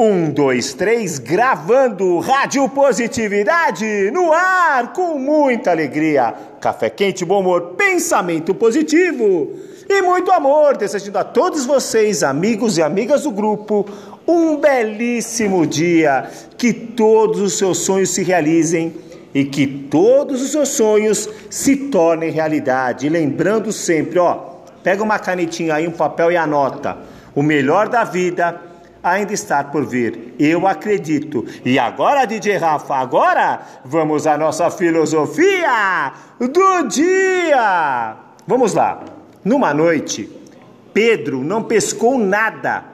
Um, dois, três, gravando Rádio Positividade no ar com muita alegria. Café quente, bom humor, pensamento positivo e muito amor. Desejando a todos vocês, amigos e amigas do grupo, um belíssimo dia. Que todos os seus sonhos se realizem e que todos os seus sonhos se tornem realidade. E lembrando sempre, ó, pega uma canetinha aí, um papel e anota. O melhor da vida ainda está por vir. Eu acredito. E agora, DJ Rafa, agora vamos à nossa filosofia do dia. Vamos lá. Numa noite, Pedro não pescou nada.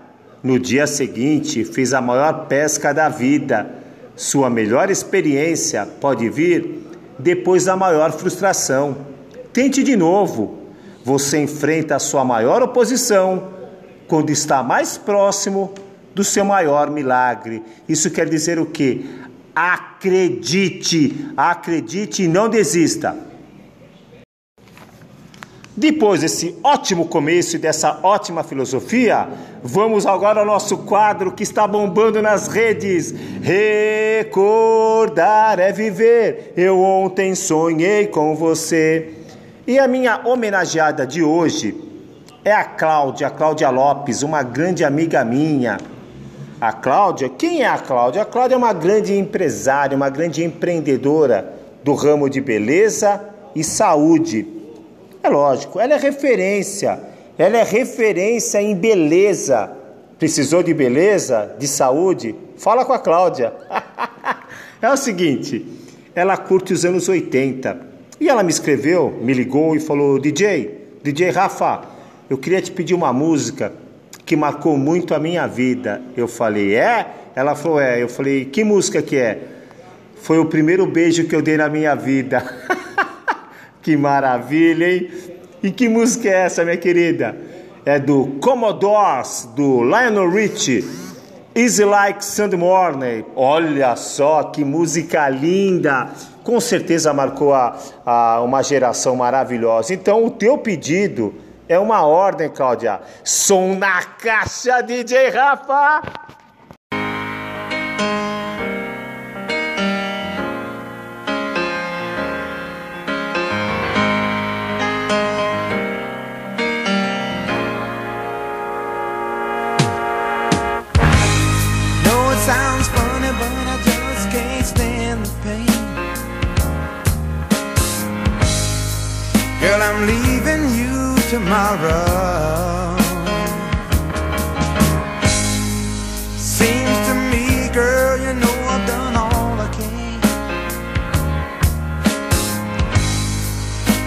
No dia seguinte, fez a maior pesca da vida. Sua melhor experiência pode vir depois da maior frustração. Tente de novo. Você enfrenta a sua maior oposição quando está mais próximo do seu maior milagre. Isso quer dizer o quê? Acredite, acredite e não desista. Depois desse ótimo começo e dessa ótima filosofia, vamos agora ao nosso quadro que está bombando nas redes. Recordar é viver. Eu ontem sonhei com você. E a minha homenageada de hoje é a Cláudia, Cláudia Lopes, uma grande amiga minha. A Cláudia, quem é a Cláudia? A Cláudia é uma grande empresária, uma grande empreendedora do ramo de beleza e saúde. É lógico, ela é referência, ela é referência em beleza. Precisou de beleza, de saúde? Fala com a Cláudia. é o seguinte, ela curte os anos 80 e ela me escreveu, me ligou e falou: DJ, DJ Rafa, eu queria te pedir uma música que marcou muito a minha vida. Eu falei: É? Ela falou: É. Eu falei: Que música que é? Foi o primeiro beijo que eu dei na minha vida. Que maravilha, hein? E que música é essa, minha querida? É do Commodores, do Lionel Richie. Easy Like Sunday Morning. Olha só que música linda! Com certeza marcou a, a, uma geração maravilhosa. Então, o teu pedido é uma ordem, Cláudia. Som na caixa, DJ Rafa! Girl, I'm leaving tomorrow. Seems to me, girl, you know I've done all I can.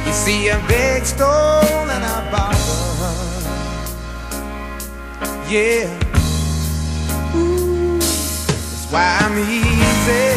You see, a big stole and I borrowed. Yeah. Ooh, that's why I'm easy.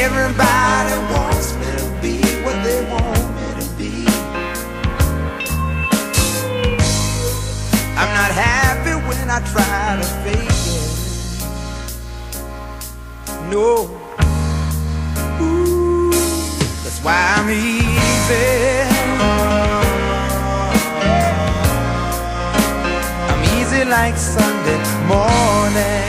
Everybody wants me to be what they want me to be. I'm not happy when I try to fake it. No. Ooh, that's why I'm easy. like Sunday morning.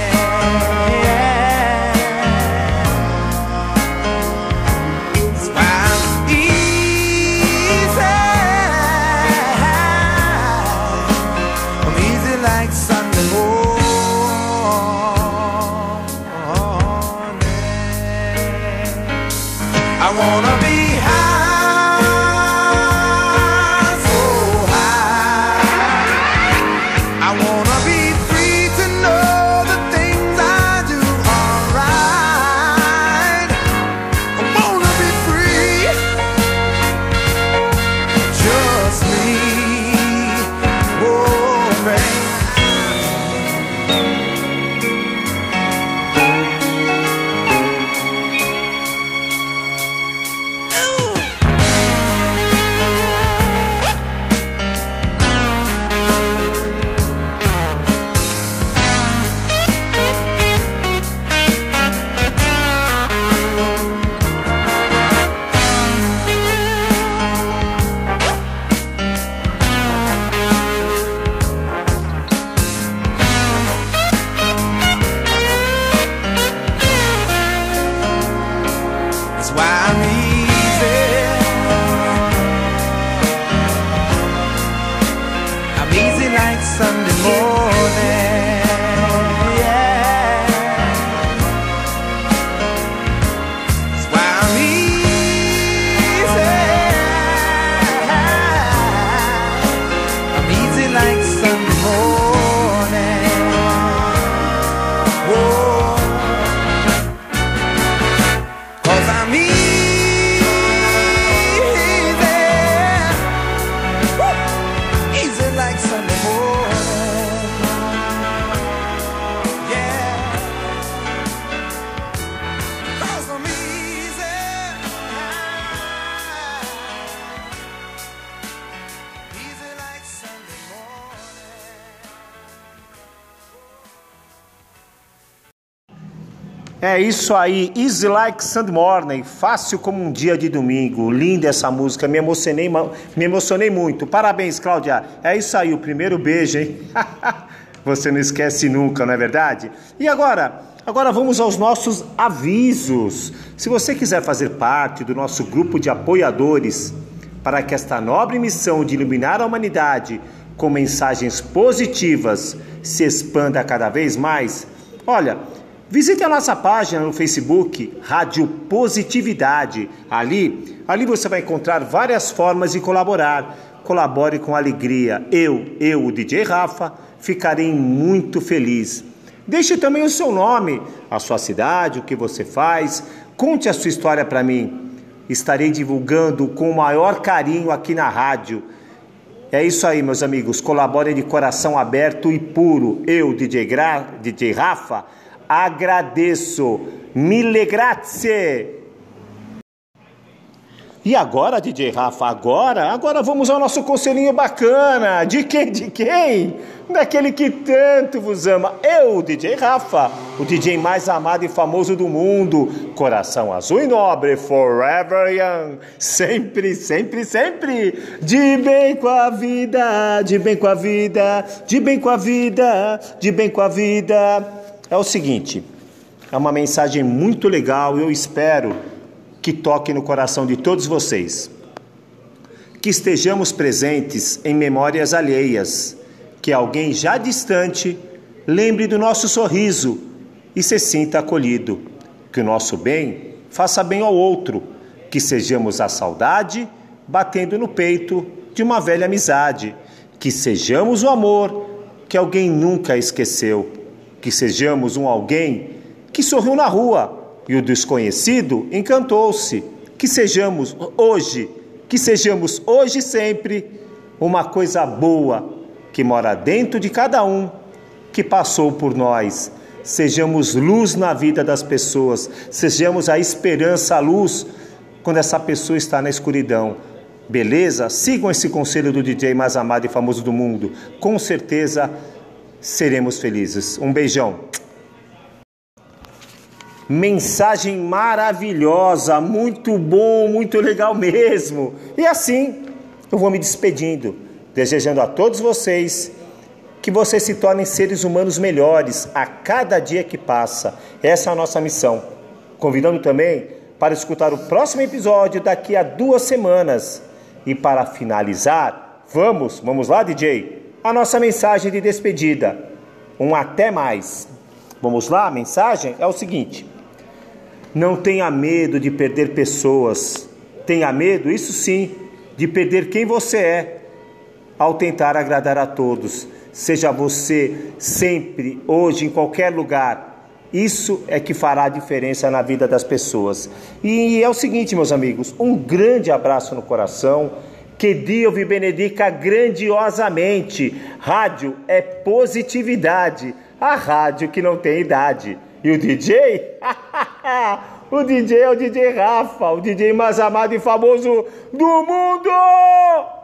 gonna be happy. That's why I'm. É isso aí, Easy Like Sunday Morning, fácil como um dia de domingo. Linda essa música, me emocionei, me emocionei muito. Parabéns, Cláudia. É isso aí, o primeiro beijo, hein? Você não esquece nunca, não é verdade? E agora, agora vamos aos nossos avisos. Se você quiser fazer parte do nosso grupo de apoiadores para que esta nobre missão de iluminar a humanidade com mensagens positivas se expanda cada vez mais, olha, Visite a nossa página no Facebook, Rádio Positividade. Ali, ali você vai encontrar várias formas de colaborar. Colabore com alegria. Eu, eu, o DJ Rafa, ficarei muito feliz. Deixe também o seu nome, a sua cidade, o que você faz. Conte a sua história para mim. Estarei divulgando com o maior carinho aqui na rádio. É isso aí, meus amigos. Colabore de coração aberto e puro. Eu, DJ, Gra... DJ Rafa, agradeço. Mille grazie. E agora, DJ Rafa, agora, agora vamos ao nosso conselhinho bacana. De quem? De quem? Daquele que tanto vos ama. Eu, DJ Rafa, o DJ mais amado e famoso do mundo. Coração azul e nobre, forever young. Sempre, sempre, sempre. De bem com a vida, de bem com a vida, de bem com a vida, de bem com a vida. É o seguinte, é uma mensagem muito legal, eu espero que toque no coração de todos vocês. Que estejamos presentes em memórias alheias, que alguém já distante lembre do nosso sorriso e se sinta acolhido. Que o nosso bem faça bem ao outro, que sejamos a saudade batendo no peito de uma velha amizade, que sejamos o amor que alguém nunca esqueceu, que sejamos um alguém que sorriu na rua e o desconhecido encantou-se. Que sejamos hoje, que sejamos hoje sempre uma coisa boa que mora dentro de cada um que passou por nós. Sejamos luz na vida das pessoas, sejamos a esperança, a luz quando essa pessoa está na escuridão. Beleza? Sigam esse conselho do DJ mais amado e famoso do mundo. Com certeza seremos felizes. Um beijão. Mensagem maravilhosa, muito bom, muito legal mesmo. E assim, eu vou me despedindo, desejando a todos vocês que vocês se tornem seres humanos melhores a cada dia que passa. Essa é a nossa missão. Convidando também para escutar o próximo episódio daqui a duas semanas. E para finalizar, vamos, vamos lá, DJ, a nossa mensagem de despedida. Um até mais. Vamos lá, a mensagem é o seguinte. Não tenha medo de perder pessoas. Tenha medo, isso sim, de perder quem você é ao tentar agradar a todos. Seja você sempre, hoje, em qualquer lugar. Isso é que fará a diferença na vida das pessoas. E é o seguinte, meus amigos, um grande abraço no coração. Que Deus vi benedica grandiosamente. Rádio é positividade. A rádio que não tem idade. E o DJ? o DJ é o DJ Rafa, o DJ mais amado e famoso do mundo!